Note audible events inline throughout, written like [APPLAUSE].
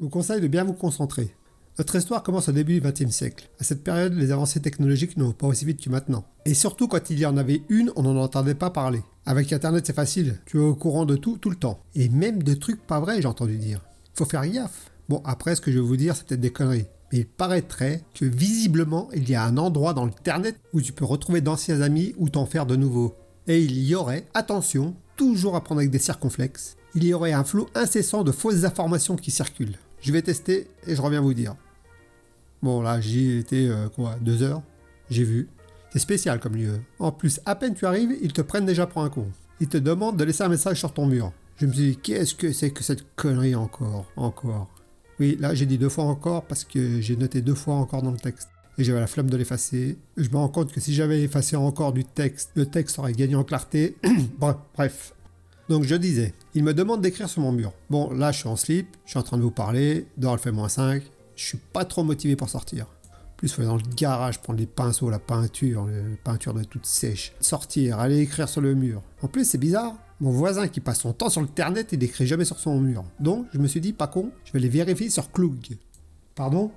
Je vous conseille de bien vous concentrer. Notre histoire commence au début du XXe siècle. À cette période, les avancées technologiques ne vont pas aussi vite que maintenant. Et surtout, quand il y en avait une, on n'en entendait pas parler. Avec Internet, c'est facile. Tu es au courant de tout, tout le temps. Et même de trucs pas vrais, j'ai entendu dire. Faut faire gaffe. Bon, après, ce que je vais vous dire, c'est peut-être des conneries. Mais il paraîtrait que visiblement, il y a un endroit dans l'Internet où tu peux retrouver d'anciens amis ou t'en faire de nouveaux. Et il y aurait, attention, toujours à prendre avec des circonflexes, il y aurait un flot incessant de fausses informations qui circulent. Je vais tester et je reviens vous dire. Bon là j'y ai été euh, quoi deux heures, j'ai vu. C'est spécial comme lieu. En plus, à peine tu arrives, ils te prennent déjà pour un con. Ils te demandent de laisser un message sur ton mur. Je me suis dit, qu'est-ce que c'est que cette connerie encore Encore? Oui, là j'ai dit deux fois encore parce que j'ai noté deux fois encore dans le texte. Et j'avais la flamme de l'effacer. Je me rends compte que si j'avais effacé encore du texte, le texte aurait gagné en clarté. [CLEARS THROAT] Bref. Donc je disais, il me demande d'écrire sur mon mur. Bon, là je suis en slip, je suis en train de vous parler, dehors il fait moins 5, je suis pas trop motivé pour sortir. Plus, il faut aller dans le garage, prendre les pinceaux, la peinture, la peinture doit être toute sèche. Sortir, aller écrire sur le mur. En plus, c'est bizarre, mon voisin qui passe son temps sur l'internet, il n'écrit jamais sur son mur. Donc, je me suis dit, pas con, je vais les vérifier sur Klug. Pardon?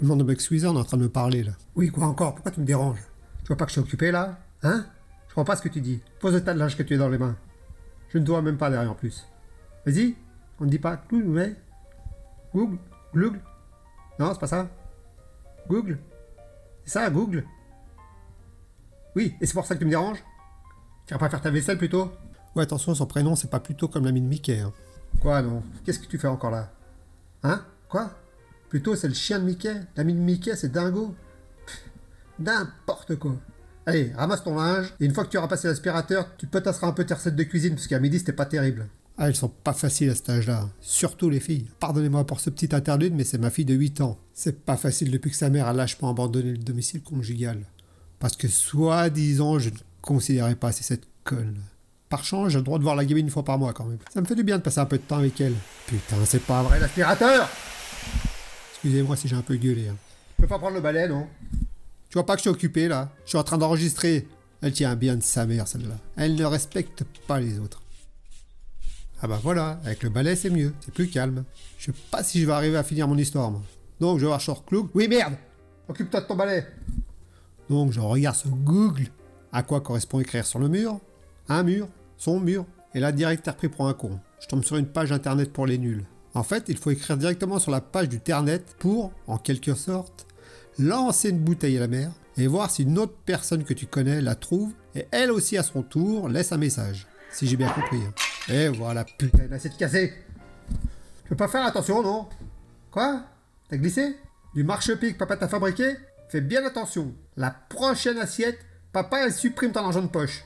Le monde de m'excuser, on est en train de me parler là. Oui, quoi encore? Pourquoi tu me déranges? Tu vois pas que je suis occupé là? Hein? Je comprends pas ce que tu dis. Pose le tas de linge que tu as dans les mains. Je ne dois même pas derrière en plus. Vas-y, on ne dit pas mais. Google Glug Non, c'est pas ça Google C'est ça, Google Oui, et c'est pour ça que tu me déranges? Tu vas pas faire ta vaisselle plutôt? Ouais, attention, son prénom, c'est pas plutôt comme l'ami de Mickey. Hein. Quoi, non Qu'est-ce que tu fais encore là? Hein? Quoi? Plutôt, c'est le chien de Mickey L'ami de Mickey, c'est Dingo N'importe quoi Allez, ramasse ton linge, et une fois que tu auras passé l'aspirateur, tu potasseras un peu tes recettes de cuisine, parce qu'à midi, c'était pas terrible. Ah, elles sont pas faciles à cet âge-là. Surtout les filles. Pardonnez-moi pour ce petit interlude, mais c'est ma fille de 8 ans. C'est pas facile depuis que sa mère a lâchement abandonné le domicile conjugal. Parce que, soi-disant, je ne considérais pas assez cette conne. Par chance, j'ai le droit de voir la gamine une fois par mois quand même. Ça me fait du bien de passer un peu de temps avec elle. Putain, c'est pas vrai l'aspirateur Excusez-moi si j'ai un peu gueulé. Hein. Je peux pas prendre le balai, non? Tu vois pas que je suis occupé là? Je suis en train d'enregistrer. Elle tient bien de sa mère celle-là. Elle ne respecte pas les autres. Ah bah voilà, avec le balai c'est mieux, c'est plus calme. Je sais pas si je vais arriver à finir mon histoire moi. Donc je vais voir sur Cloug. Oui merde Occupe-toi de ton balai Donc je regarde sur Google à quoi correspond écrire sur le mur? Un mur, son mur, et là direct repris pour un con. Je tombe sur une page internet pour les nuls. En fait, il faut écrire directement sur la page du Ternet pour, en quelque sorte, lancer une bouteille à la mer et voir si une autre personne que tu connais la trouve et elle aussi à son tour laisse un message. Si j'ai bien compris. Hein. Et voilà, putain d'assiette cassée. Tu peux pas faire attention, non? Quoi? T'as glissé? Du marche-pique papa t'a fabriqué? Fais bien attention. La prochaine assiette, papa elle supprime ton argent de poche.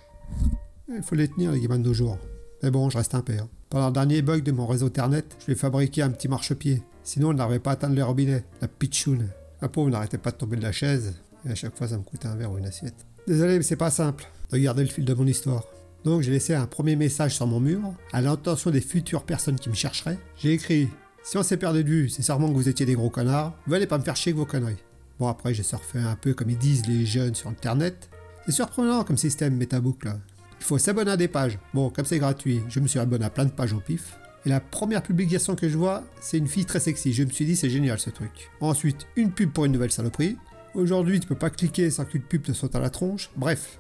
Il faut les tenir, les gamins de jours. Mais bon, je reste père. Pendant le dernier bug de mon réseau Internet, je lui ai fabriqué un petit marchepied. Sinon, elle n'arrivait pas à atteindre les robinets. La pitchoune. La pauvre n'arrêtait pas de tomber de la chaise. Et à chaque fois, ça me coûtait un verre ou une assiette. Désolé, mais c'est pas simple de garder le fil de mon histoire. Donc, j'ai laissé un premier message sur mon mur, à l'intention des futures personnes qui me chercheraient. J'ai écrit Si on s'est perdu de vue, c'est sûrement que vous étiez des gros connards. Allez pas me faire chier avec vos conneries. Bon, après, j'ai surfé un peu comme ils disent les jeunes sur Internet. C'est surprenant comme système MetaBook là. Il faut s'abonner à des pages. Bon, comme c'est gratuit, je me suis abonné à plein de pages au pif. Et la première publication que je vois, c'est une fille très sexy. Je me suis dit, c'est génial ce truc. Ensuite, une pub pour une nouvelle saloperie. Aujourd'hui, tu peux pas cliquer sans qu'une pub te saute à la tronche. Bref.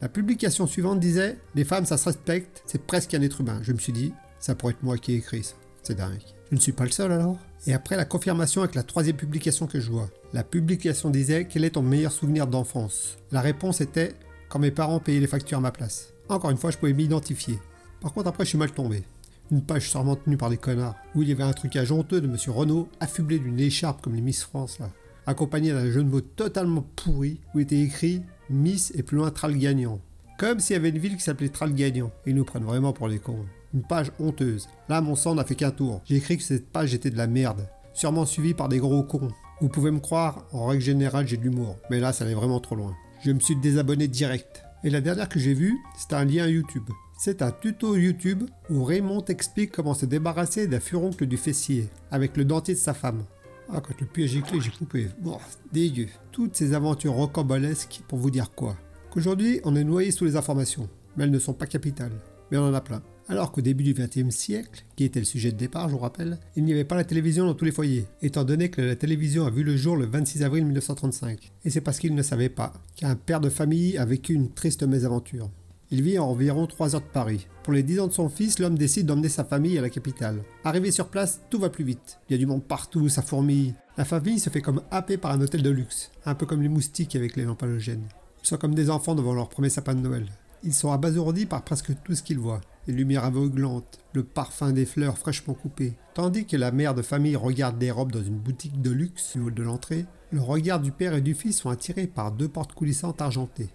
La publication suivante disait Les femmes, ça se respecte, c'est presque un être humain. Je me suis dit, ça pourrait être moi qui ai écrit ça. C'est dingue. Je ne suis pas le seul alors Et après la confirmation avec la troisième publication que je vois. La publication disait Quel est ton meilleur souvenir d'enfance? La réponse était Quand mes parents payaient les factures à ma place. Encore une fois, je pouvais m'identifier. Par contre, après, je suis mal tombé. Une page sûrement tenue par des connards, où il y avait un truc honteux de Monsieur Renault, affublé d'une écharpe comme les Miss France, là, accompagné d'un jeu de mots totalement pourri, où était écrit Miss et plus loin Tralgagnant. Comme s'il y avait une ville qui s'appelait Tralgagnant. Ils nous prennent vraiment pour les cons. Une page honteuse. Là, mon sang n'a fait qu'un tour. J'ai écrit que cette page était de la merde. Sûrement suivie par des gros cons. Vous pouvez me croire, en règle générale, j'ai de l'humour. Mais là, ça allait vraiment trop loin. Je me suis désabonné direct. Et la dernière que j'ai vue, c'est un lien YouTube. C'est un tuto YouTube où Raymond t'explique comment se débarrasser d'un furoncle du fessier avec le dentier de sa femme. Ah, quand le pied a giclé, j'ai coupé. Bon, dégueu. Toutes ces aventures rocambolesques pour vous dire quoi Qu'aujourd'hui, on est noyé sous les informations, mais elles ne sont pas capitales. Mais on en a plein. Alors qu'au début du XXe siècle, qui était le sujet de départ, je vous rappelle, il n'y avait pas la télévision dans tous les foyers, étant donné que la télévision a vu le jour le 26 avril 1935. Et c'est parce qu'il ne savait pas qu'un père de famille a vécu une triste mésaventure. Il vit à environ 3 heures de Paris. Pour les 10 ans de son fils, l'homme décide d'emmener sa famille à la capitale. Arrivé sur place, tout va plus vite. Il y a du monde partout, ça fourmille. La famille se fait comme happée par un hôtel de luxe, un peu comme les moustiques avec les lampes halogènes. Ils sont comme des enfants devant leur premier sapin de Noël. Ils sont abasourdis par presque tout ce qu'ils voient. Les lumières aveuglantes, le parfum des fleurs fraîchement coupées. Tandis que la mère de famille regarde des robes dans une boutique de luxe du haut de l'entrée, le regard du père et du fils sont attirés par deux portes coulissantes argentées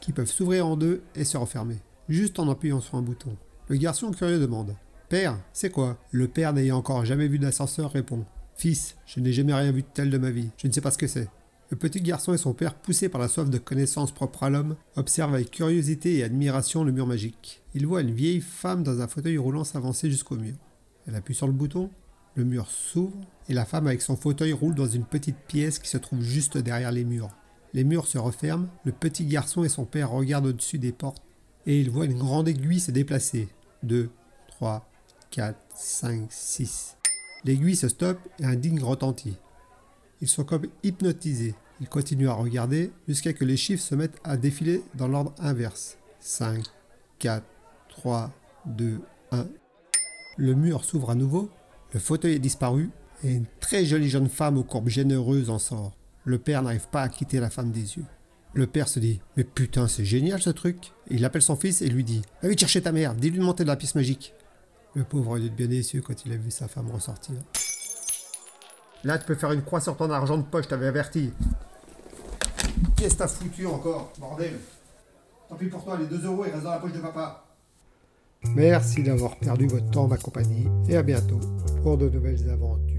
qui peuvent s'ouvrir en deux et se refermer, juste en appuyant sur un bouton. Le garçon curieux demande Père, c'est quoi? Le père n'ayant encore jamais vu d'ascenseur répond Fils, je n'ai jamais rien vu de tel de ma vie, je ne sais pas ce que c'est. Le petit garçon et son père, poussés par la soif de connaissance propre à l'homme, observent avec curiosité et admiration le mur magique. Ils voient une vieille femme dans un fauteuil roulant s'avancer jusqu'au mur. Elle appuie sur le bouton, le mur s'ouvre et la femme avec son fauteuil roule dans une petite pièce qui se trouve juste derrière les murs. Les murs se referment, le petit garçon et son père regardent au-dessus des portes, et ils voient une grande aiguille se déplacer. 2, 3, 4, 5, 6. L'aiguille se stoppe et un digne retentit. Ils sont comme hypnotisés. Ils continuent à regarder jusqu'à que les chiffres se mettent à défiler dans l'ordre inverse. 5, 4, 3, 2, 1. Le mur s'ouvre à nouveau, le fauteuil est disparu, et une très jolie jeune femme aux courbes généreuses en sort. Le père n'arrive pas à quitter la femme des yeux. Le père se dit Mais putain, c'est génial ce truc Il appelle son fils et lui dit Va vite chercher ta mère, dis-lui de monter de la pièce magique. Le pauvre a dû bien déçu quand il a vu sa femme ressortir. Là, tu peux faire une croix sur ton argent de poche, t'avais averti. Qu'est-ce que t'as foutu encore, bordel? Tant pis pour toi, les 2 euros, ils restent dans la poche de papa. Merci d'avoir perdu votre temps, ma compagnie, et à bientôt pour de nouvelles aventures.